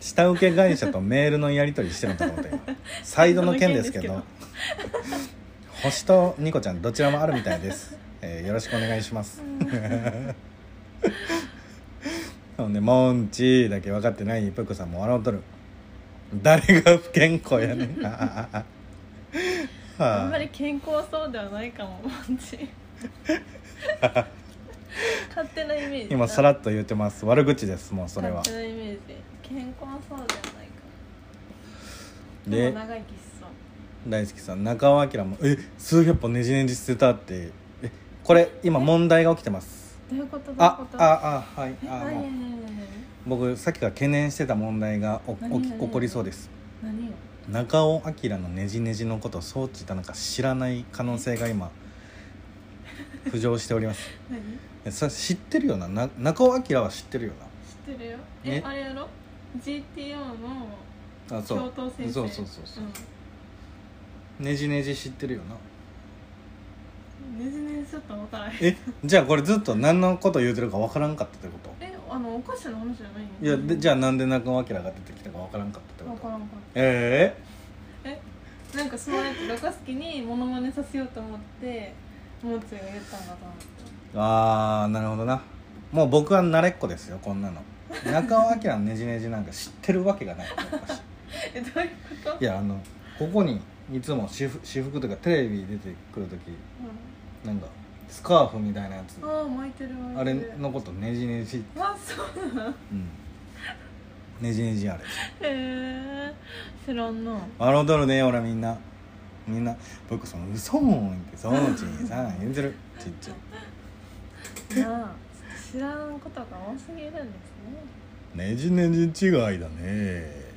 S1: 下請け会社とメールのやり取りしてると思った今。サイドの件ですけど。星とニコちゃんどちらもあるみたいです、えーよろしくお願いします ほんでモンチーだけ分かってないプックさんも笑うとる。誰が不健康やねん。はあ。
S2: あんまり健康そうではないかもマジ 勝手なイメージ
S1: 今さらっと言ってます。悪口ですもうそれは。
S2: 勝手なイメージ。健康そうではないかも。
S1: で
S2: でも長生きしそう
S1: 大好きさん。中尾明も「え数百本ねじねじ捨てた」って。えこれ今問題が起きてます
S2: どういうこと？
S1: あああはいあ僕さっきから懸念してた問題がお起き起こりそうです。
S2: 何何よ？
S1: 中尾明のねじねじのことを装置だなんか知らない可能性が今浮上しております。
S2: 何？
S1: えそれ知ってるよな？な中尾明は知ってるよ
S2: 知ってるよ。
S1: え？
S2: えあれやろ？GTO の
S1: なあそう。
S2: 教頭先生。
S1: そうそうそうそう、
S2: ん。
S1: ねじねじ知ってるよな？
S2: ねじねじちょっと分からへん。
S1: えじゃあこれずっと何のこと言うてるかわからんかったってこと？
S2: えあのお菓子の話じゃないの
S1: いやでじゃあなんで中尾明が出てきたかわからんかったってこと？
S2: 分からんかっ
S1: え
S2: たえなんかそうやってロカスキにモノマネさせようと思ってもうつが言ったんだと思って。
S1: えああなるほどな。もう僕は慣れっこですよこんなの。中尾明のねじねじなんか知ってるわけがない。私
S2: えどういうこと？
S1: いやあのここにいつも私服私服とかテレビ出てくる時なんかスカーフみたいなやつ。
S2: うん、ああ巻いてる。
S1: あれのことねじねじ
S2: あそうなんへ
S1: うん。ねじねじあれ。
S2: え知らんな。
S1: 笑うとるねほらみんな。みんな僕その嘘もんってそのうちにさ言うてる。ちっちゃい。
S2: なあ知らんことが多すぎるんですね。
S1: ねじねじ違いだね。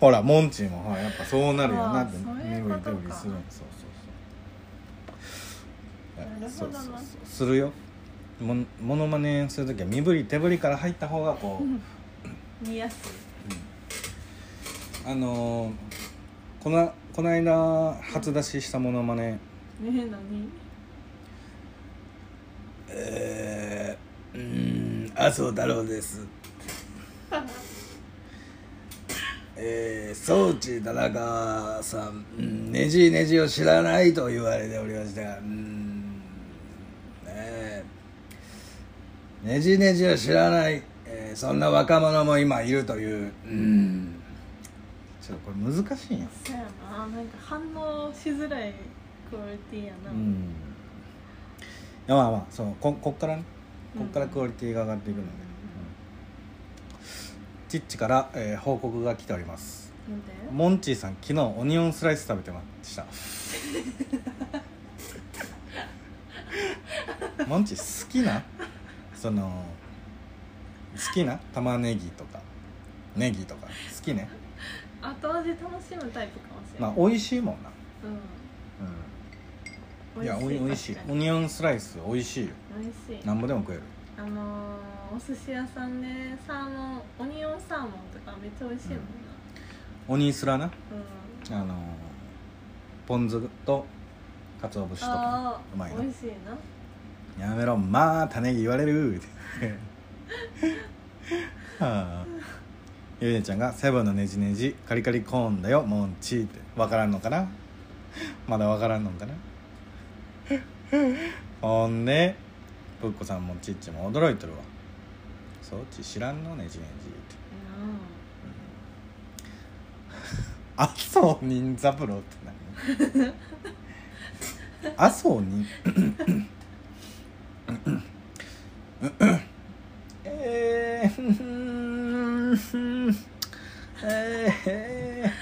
S1: ほらモンチーもほらやっぱそうなるよなって
S2: あーそうい
S1: 身振り
S2: うことか。
S1: 手振りするそうそう。
S2: なるほどな
S1: そうそうそう。するよ。もモノマネする時は身振り手振りから入った方がこう、
S2: 見やすい。
S1: あのーこのこの間初出ししたモノマネ
S2: ね。え何？
S1: えー、うーん麻生太郎です。えー、装置田中さん、うん、ねじねじを知らないと言われておりましたがうーんね。えねじねじを知らない、えーそんな若者も今いるという。うん。ちょっとこれ難しいんよ
S2: そうやな。なんか反応しづらいクオリティやな、
S1: うん。まあまあそうここっからね。こっからクオリティが上がっていくので、うん。チッチから、えー報告が来ております。モンチーさん昨日オニオンスライス食べてました モンチー好きな？その好きな？玉ねぎとか。ネギとか。好きね？
S2: 後味楽しむタイプかもしれない、
S1: まあ美味しいもんな。
S2: うん。
S1: うん。いやおい美味しい。オニオンスライス美味しいよ。
S2: に美味しい。
S1: なんぼでも食える。
S2: あのー、お寿司屋さんでサーモンオニオンサーモンとかめっちゃ美味しいもんな。
S1: オニスラな？
S2: うん、
S1: あのポン酢と鰹節とか。
S2: あ
S1: うまいな。
S2: あ美味しいな
S1: やめろまあ種言われる。あゆうねちゃんが「セブンのねじねじカリカリコーンだよモンチ」って。分からんのかな？まだ分からんのかな？ほんでぷっこさんもちっちも驚いてるわ。そっち知らんのねじねじって。麻生任三郎って何？麻生任えー、え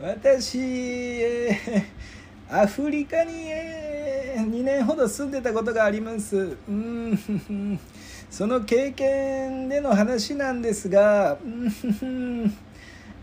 S1: ー、私、えー、アフリカに、えー、2年ほど住んでたことがあります。うん。その経験での話なんですが、うん。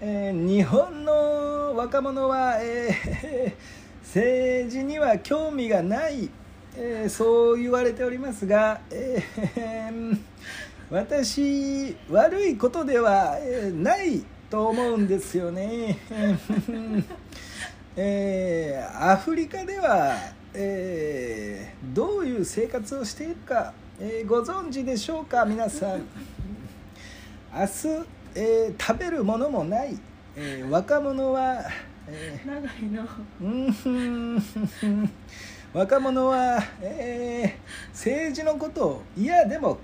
S1: えー日本の若者は、えー政治には興味がない、えーそう言われておりますが、えー 私悪いことでは、えーないと思うんですよね。えーアフリカでは、えーどういう生活をしているか、えーご存知でしょうか皆さん。明日、えー食べるものもない、えー若者は、えー
S2: 長いの
S1: うん若者は、えー政治のことを嫌でも考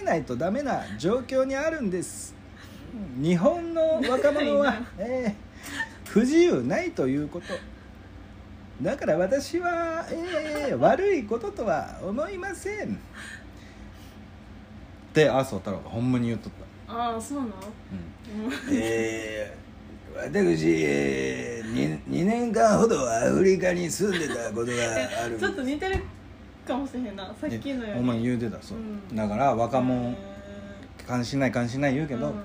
S1: えないとダメな状況にあるんです。日本の若者は えー不自由ないということ。だから私は、えー悪いこととは思いません。って麻生太郎がほんまに言っとった。
S2: ああそうなの？うん。
S1: えー私、えー、2, 年間ほどアフリカに住んでたことがある
S2: ちょっと似てるかもしれんなさっきのより。
S1: お前言うてたそう、
S2: うん。
S1: だから若者
S2: へ
S1: 関心ない関心ない言うけど、
S2: ーうんうん。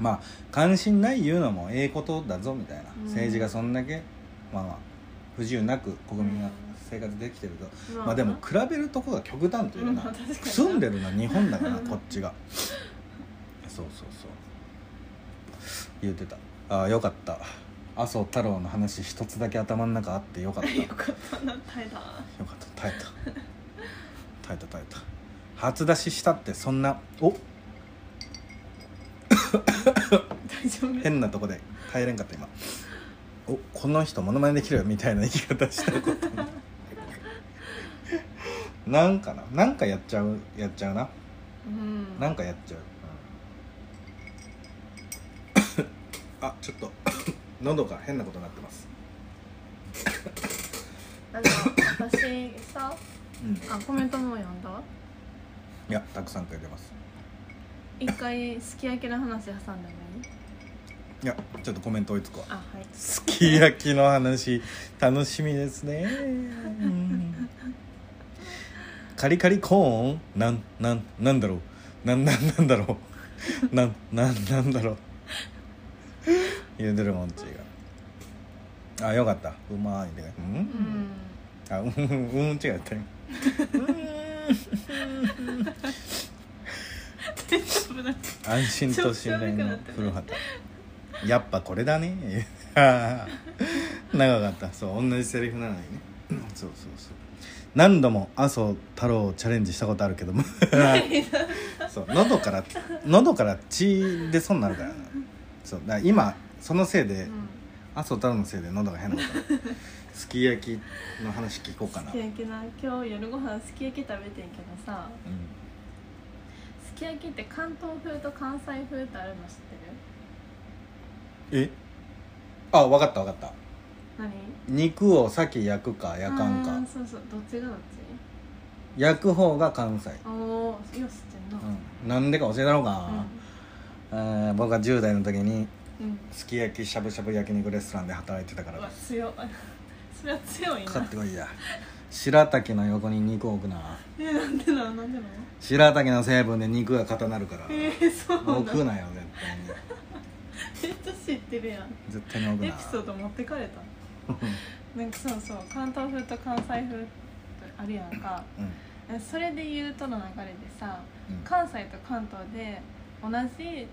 S1: まあ関心ない言うのもええことだぞみたいな、
S2: うん。
S1: 政治がそんだけまあまあ不自由なく国民が生活できてると、
S2: まあ
S1: まあでも比べるとこが極端というかな、
S2: まあ確かに
S1: 住んでるのは日本だからこっちが。そうそうそう。言うてたああよかった。麻生太郎の話一つだけ頭の中あってよかった。よ
S2: よかったな耐えた。
S1: かった。耐えた。耐えた耐えた。初出ししたってそんなお？
S2: 大丈夫。
S1: 変なとこで。帰れんかった今。おこの人モノマネできるよ。みたいな言い方したこと なんかな？なんかやっちゃう？やっちゃうな。
S2: うん。
S1: なんかやっちゃう、あちょっと。喉が変なことになってます。
S2: あの私さ
S1: うん。
S2: あコメントも読んだ？
S1: いやたくさん書いてます。
S2: 一回すき焼きの話挟んだのに
S1: い？やちょっとコメント追いつくわ。
S2: あはい。
S1: すき焼きの話楽しみですね。う んカリカリコーン？なんなんなんだろう？なんなんなんだろう？なんなんなんだろう？言うてるもんちが。あよかった。うまいねうん、
S2: うん。
S1: あうんうんうん違ったよ。安心と信頼の古畑。やっぱこれだね。長かった。そう同じセリフなのにね。そうそうそう。何度も麻生太郎をチャレンジしたことあるけども。そう喉から喉から血出そうになるからなそうだから今そのせいで、
S2: うん。
S1: 麻生太郎のせいで喉が変なこと すき焼きの話聞こうかな、
S2: すき焼きな。今日夜ご飯すき焼き食べてんけどさ
S1: うん。
S2: すき焼きって関東風と関西風ってあるの知ってる？
S1: え？あ分かった分かった。
S2: 何？
S1: 肉を先焼くか焼かんか。
S2: そうそう。どっちがどっち？
S1: 焼く方が関西、
S2: おおよし知ってんな。
S1: うん、なんでか教えたろうか、えー僕が10代の時に
S2: うん、うん、
S1: すき焼きしゃぶしゃぶ焼肉レストランで働いてたから。
S2: うわ強い それは強いな。
S1: かかってこいや。白滝の横に肉置くな。
S2: えなんでなの？なんでなの？
S1: 白滝の成分で肉が固なるから。
S2: えー、そうな
S1: 置く
S2: の
S1: なよ絶対に。
S2: めっちゃ知ってるやん。
S1: 絶対に置くな。
S2: エピソード持ってかれた？なんかそうそう関東風と関西風ってあるやんか。
S1: うん。
S2: それで言うとの流れでさ
S1: うん。
S2: 関西と関東で同じ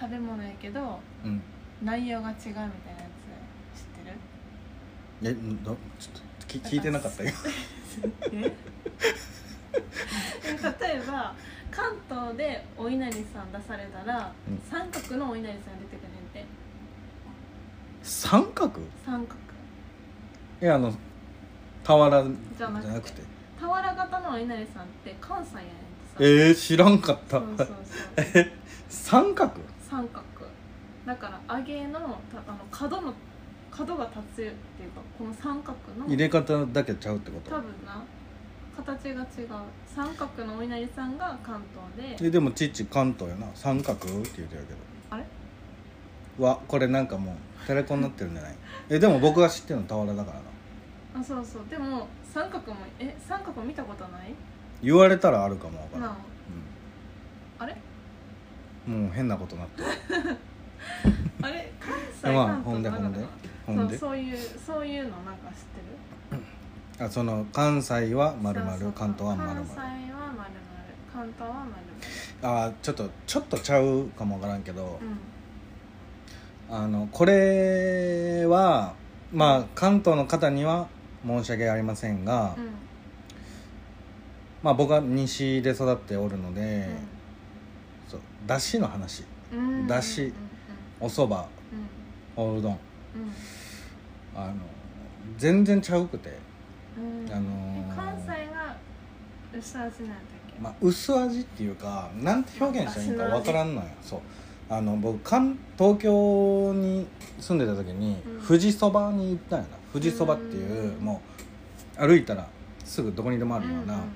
S2: 食べ物やけど
S1: うん。
S2: 内容が違うみたいなやつ知ってる？
S1: えどちょっとき聞いてなかったよ。
S2: え 例えば関東でお稲荷さん出されたら、
S1: うん。
S2: 三角のお稲荷さん出てくるねんて。
S1: 三角？
S2: 三角。
S1: いやあの俵じ
S2: じゃなくて。
S1: ゃなくて。
S2: 俵型のお稲荷さんって関西やねんてさ。
S1: えー、知らんかった。
S2: そうそうそう。
S1: え 三角？
S2: 三角だから揚げのたあの角の角が立つっていうかこの三角の
S1: 入れ方だけちゃうってこと？
S2: 多分な形が違う。三角のお稲荷さんが関東で。
S1: えでも父関東やな。三角って言うてるけど。
S2: あれ？
S1: わこれなんかもうテレコになってるんじゃない？えでも僕が知ってるの俵だからな。
S2: あそうそう。でも三角もえ三角見たことない？
S1: 言われたらあるかもわからん、
S2: なあ。あれ？
S1: うん、もう変なことなってる。
S2: あれ？関西
S1: まあ
S2: 関
S1: ほんでほで
S2: な？んそうそういうそういうのなんか知ってる？
S1: あその関西はまるまる関東はまる
S2: 関西は
S1: まる
S2: まるまる関東はまる
S1: あちょっとちょっとちゃうかもわからんけど
S2: ま、る
S1: あのこれはまあ関東の方には申し訳ありませんが、
S2: うん。うん
S1: まあ僕は西で育っておるので、そうだしの話。だしお蕎麦。おうどん。
S2: うん。
S1: あの全然ちゃうくて、あのー。
S2: 関西が薄味なんだっけ？
S1: まあ、薄味っていうかなんて表現したらいいんか分からんのよ。そう。あの僕関東京に住んでた時に、
S2: うん。
S1: 富士そばに行ったんやな。富士そばっていう、
S2: うん。
S1: もう歩いたらすぐどこにでもあるような、
S2: うんうん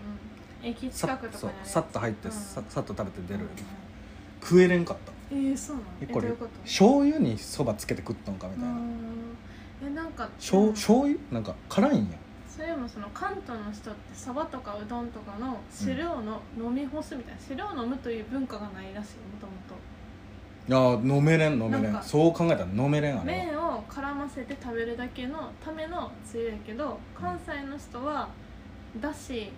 S2: うん。駅
S1: さ
S2: 近くとか
S1: そうさっと入って、
S2: うん。
S1: ささっと食べて出る、
S2: うんうん
S1: 食えれんかった。
S2: えー、そうなの？
S1: えこれ
S2: えどういうこと？
S1: 醤油にそばつけて食ったんかみたいな、
S2: うん。えなんか
S1: 醤
S2: うん。
S1: 醤油？なんか辛いんや。
S2: それもその関東の人ってそばとかうどんとかの汁をの、飲み干すみたいな。汁を飲むという文化がないらしいもともと
S1: いやー飲めれん飲めれ
S2: なんか
S1: んそう考えたら飲めれんあれは。
S2: 麺を絡ませて食べるだけのためのつゆやけど関西の人はだし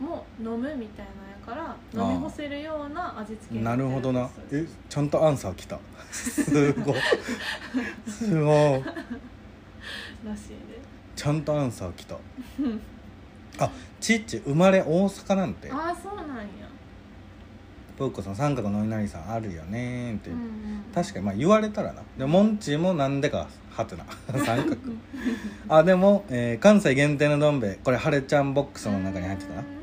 S2: も飲むみたいなやから飲み干せるような味付けに
S1: なるほどな。えちゃんとアンサー来た。すごい。すごい。
S2: らしいで。
S1: ちゃんとアンサー来た。あちっち生まれ大阪なんて。
S2: ああそうなんや。
S1: ぷっこさん三角のお稲荷さんあるよねーって、
S2: うんうん
S1: 確かにまあ言われたらな。でモンチーもなんでかはてな。三角。あでも、えー関西限定のどん兵衛。これはれちゃんボックスの中に入ってたな。
S2: うん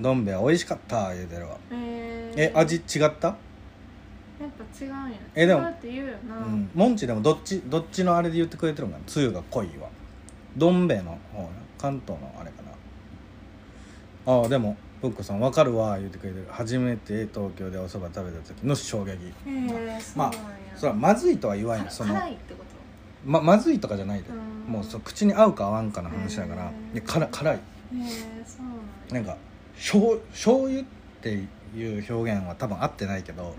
S1: どん兵衛は美味しかった言うてるわ。
S2: えー。
S1: え味違った？
S2: やっぱ違うんや。
S1: えでも
S2: 違うって言うよな、
S1: うん。モンチーでもどっちどっちのあれで言ってくれてるんかな？つゆが濃いわどん兵衛の方な関東のあれかな。ああでもぷっこさん分かるわ言ってくれてる。初めて東京でお蕎麦食べた時の衝撃。
S2: へえそう
S1: まあそれはまずいとは言わんよ。
S2: か
S1: その
S2: 辛いってこと？
S1: ままずいとかじゃないで。
S2: うん。
S1: もうそう口に合うか合わんかの話だから。
S2: へー。
S1: いや辛辛い。
S2: へえそうなんや。
S1: なんか醤醤油っていう表現は多分合ってないけど、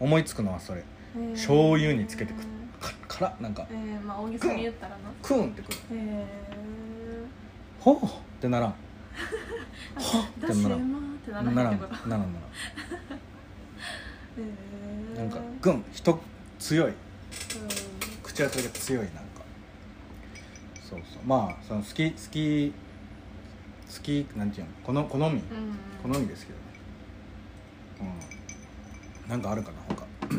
S1: 思いつくのはそれ。醤油につけて食っか辛っなんか
S2: えー、まあ大げさに言ったらな。
S1: クーンってくる。
S2: へえ
S1: ほうってならん。はっ
S2: だしう
S1: てならん。
S2: な
S1: ならん
S2: らへん
S1: ならんならん。なんかグン人強い。
S2: うん。
S1: 口当たりが強いなんか。そうそう。まあその好き好き好きなんていうの？この好み
S2: うん。
S1: 好みですけどね。うん。なんかあるかな他。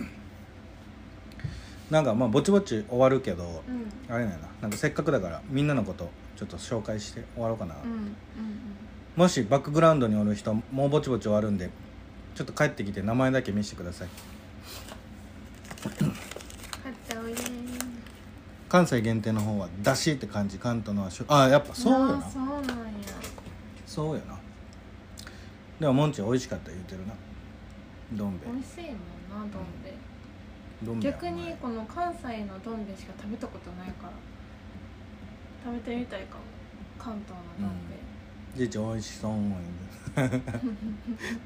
S1: なんかまあぼちぼち終わるけど、
S2: うん。
S1: あれなな。なんかせっかくだからみんなのことちょっと紹介して終わろうかな、
S2: うんうん
S1: もしバックグラウンドにおる人もうぼちぼち終わるんでちょっと帰ってきて名前だけ見せてください。関西限定の方は「だし」って感じ。関東のはしょあやっぱそうよな。
S2: そうなんや
S1: そうよな。でもモンチ美味しかった言うてるな。どん兵衛。
S2: 美味しいもんなどん兵衛。
S1: どん兵衛
S2: 逆にこの関西のどん兵衛しか食べたことないから。食べてみたいかも。関東のどん兵衛、
S1: じいち美味しそう言うて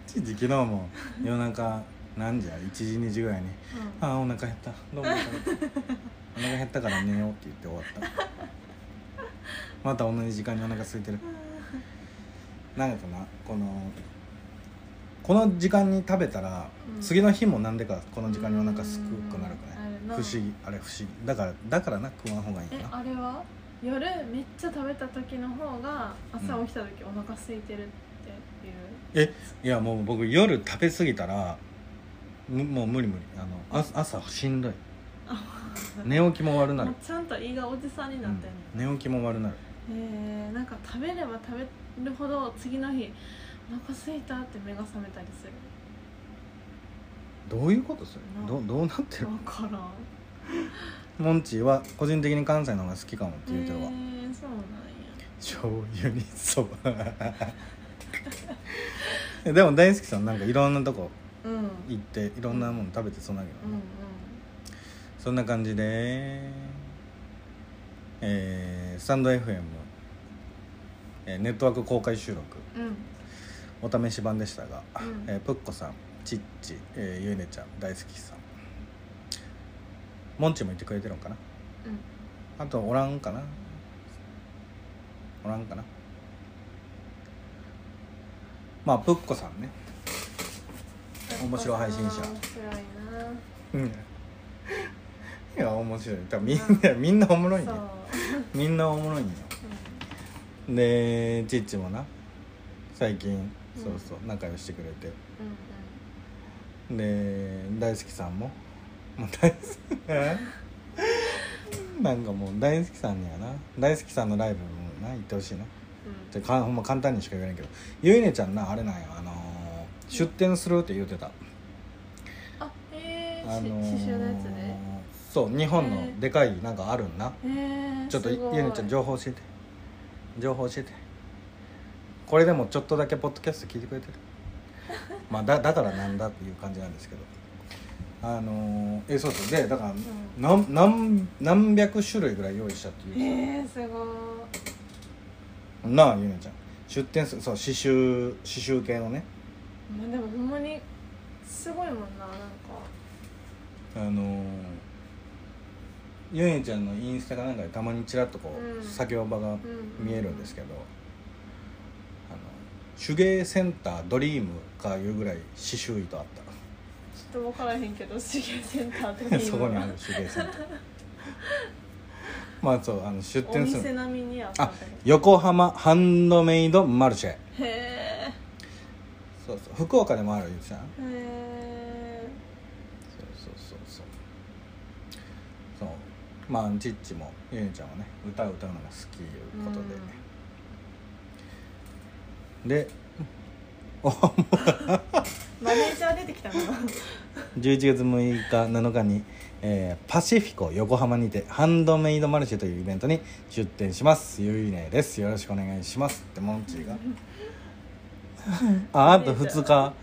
S1: じいち昨日も夜中何時や？1時2時ぐらいに「ああお腹減った。どん兵衛食べた。お腹減ったから寝よう」って言って終わった。また同じ時間にお腹空いてるなんかなこのこの時間に食べたら、
S2: うん。
S1: 次の日もなんでかこの時間にお腹すくくなるく
S2: うんあるな。
S1: ない不思議あれ不思議。だからだからな食わん方がいい
S2: え
S1: な
S2: あれは？夜めっちゃ食べた時の方が朝起きた時お腹空いてるっていう、
S1: えいやもう僕夜食べ過ぎたらむもう無理無理。あのあ朝しんどい。寝起きも悪なる。
S2: ちゃんと胃がおじさんになってんね、
S1: うん。寝起きも悪なる。
S2: えー、なんか食べれば食べるほど次の日お腹空いたって目が覚めたりする。
S1: どういうことそれ？
S2: な
S1: どどうなってる？
S2: 分からん。
S1: モンチーは個人的に関西の方が好きかもって言うてるわ、
S2: えー、そうなんや。
S1: 醤油にそばでも大好きさんなんかいろんなとこ
S2: うん。うん
S1: 行っていろんなもの食べてそうだけどね、
S2: うん。
S1: そんな感じでえースタンド FM、えーネットワーク公開収録。
S2: うん。
S1: お試し版でしたが、
S2: うん。
S1: えープッコさんチッチ、えーゆいねちゃん大好きさん。モンチも言ってくれてるのかな？
S2: うん。
S1: あとおらんかな？おらんかな？まあプッコさんね。面白い配信者。
S2: 面白いな。
S1: うん。いや面白い。多分みんなみんなおもろいね。みんなおもろいんよでチッチもな最近
S2: うん
S1: そうそう仲良してくれて。
S2: うん
S1: で大好きさんももう大好き。なんかもう大好きさんにはな大好きさんのライブもな行ってほしいな。
S2: うん。
S1: でかほんま簡単にしか言えないけどゆいねちゃんなあれなんよあのー出店するって言ってた、
S2: あえー、
S1: あのー
S2: し刺繍のやつで
S1: そう日本
S2: へ
S1: の
S2: ー。
S1: でかいなんかあるんな。
S2: えー、
S1: ちょっとゆ
S2: い
S1: ねちゃん情報教えて情報教えて。これでもちょっとだけポッドキャスト聞いてくれてる？まあだだからなんだっていう感じなんですけど。あのーえそうそう。でだから、何何何百種類ぐらい用意したっていう。
S2: えー、すごい。
S1: なあゆねちゃん。出店するそう刺繍刺繍系のね。
S2: まあでもほんまにすごいもんななんか。
S1: あのーゆねちゃんのインスタかなんかでたまにちらっとこう、
S2: うん。
S1: 作業場が
S2: うん。
S1: 見えるんですけど、あの手芸センタードリームかいうぐらい刺繍糸あっ
S2: ちょっと分からへんけど手芸センターと
S1: た そこにある手芸センター。まあそうあの出
S2: お
S1: 店する。
S2: 店並みにあった
S1: あ
S2: けど
S1: 横浜ハンドメイドマルシェ。
S2: へえ
S1: そうそう。福岡でもある言ってたな
S2: へえ
S1: そうそうそうそうそうまあチッチもゆねちゃんはね歌を歌うのが好きいうことで、でお
S2: マネージャー出てきたな。
S1: 11月6日7日に、えーパシフィコ横浜にてハンドメイドマルシェというイベントに出店します。ゆいねです。よろしくお願いしますってモンチーが。ああと2日。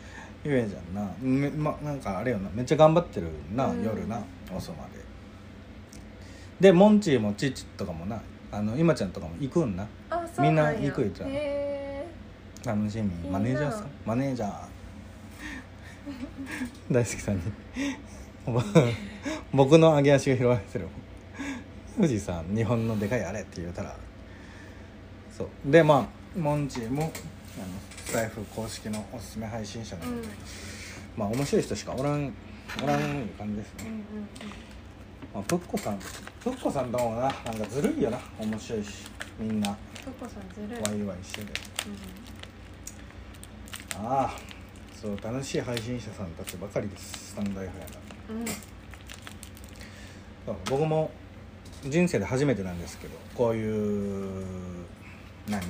S1: ゆえじゃんな。め、ま、なんかあれよな。めっちゃ頑張ってるな、
S2: うん。
S1: 夜な。遅まででモンチーもチッチとかもなあの今ちゃんとかも行くんな。
S2: あそう
S1: みんな行く言ってた
S2: へえ
S1: 楽しみ。マネージャーさん。マネージャー。大好きさんに。僕の上げ足が拾われてる富士山日本のでかいあれって言うたら。そう。でまあモンチーもあのスタイフ公式のおすすめ配信者な
S2: うん。
S1: ので、まあ面白い人しかおらんおらんいう感じですね、
S2: うんうん
S1: まあ、プッコさんプッコさんともななんかずるいよな。面白いしみんな。
S2: トコさんずるい。
S1: ワイワイしてて。
S2: う
S1: ああそう楽しい配信者さんたちばかりです。スタンド FM が
S2: んうん。
S1: そう僕も人生で初めてなんですけどこういう何？
S2: あ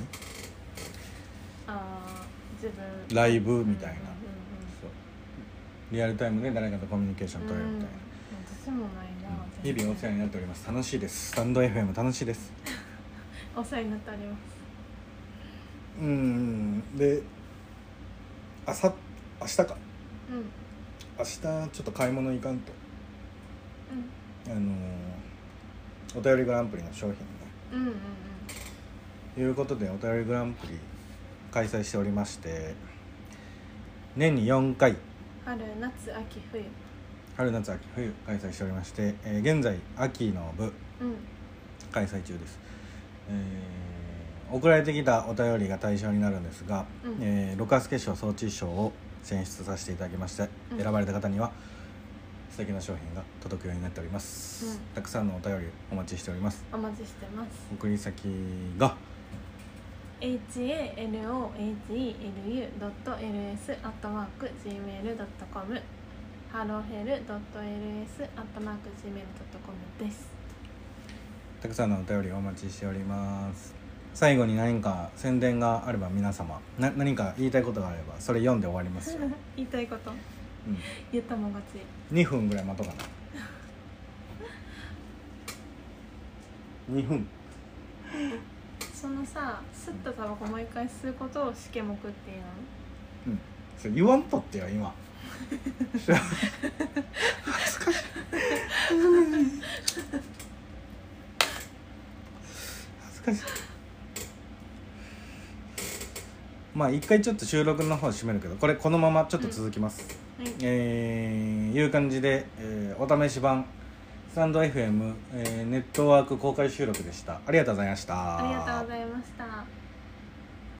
S2: あ自分。
S1: ライブみたいな、
S2: うんうん
S1: そう。リアルタイムで誰かとコミュニケーション
S2: うん
S1: 取れるみたいな、
S2: うん。私もない。な
S1: 日々お世話になっております。楽しいです。スタンド FM 楽しいです。
S2: お世話になっております。
S1: うん。で朝明日か。
S2: うん。
S1: 明日ちょっと買い物行かんと。
S2: うん。
S1: あのーお便りグランプリの商品ね。
S2: うんうんうん。
S1: いうことでお便りグランプリ開催しておりまして年に4回
S2: 春夏秋冬
S1: 春夏秋冬開催しておりまして、えー現在秋の部
S2: うん。
S1: 開催中です、えー送られてきたお便りが対象になるんですが、
S2: うん。
S1: えー、ロカスケ賞装置賞を選出させていただきまして、
S2: うん。
S1: 選ばれた方には素敵な商品が届くようになっております、
S2: うん。
S1: たくさんのお便りお待ちしております。
S2: お待ちしてます。
S1: 送り先が
S2: ？halohelu.ls.gmail.com ハローヘル .ls.gmail.com です。
S1: たくさんのお便りお待ちしております。最後に何か宣伝があれば皆様な何か言いたいことがあればそれ読んで終わりますよ、
S2: 言いたいこと。
S1: うん、
S2: 言ったもん勝ち。
S1: 2分ぐらい待とうかな2分。
S2: そのさ吸ったタバコもう一回吸うことをしけもくっていうの？
S1: うん。それ言わんとってよ今 恥ずかしい。恥ずかしいまあ一回ちょっと収録の方締めるけどこれこのままちょっと続きます、
S2: はい。
S1: えーいう感じで、えーお試し版スタンド FM、えーネットワーク公開収録でした。ありがとうございました。
S2: ありがとうございました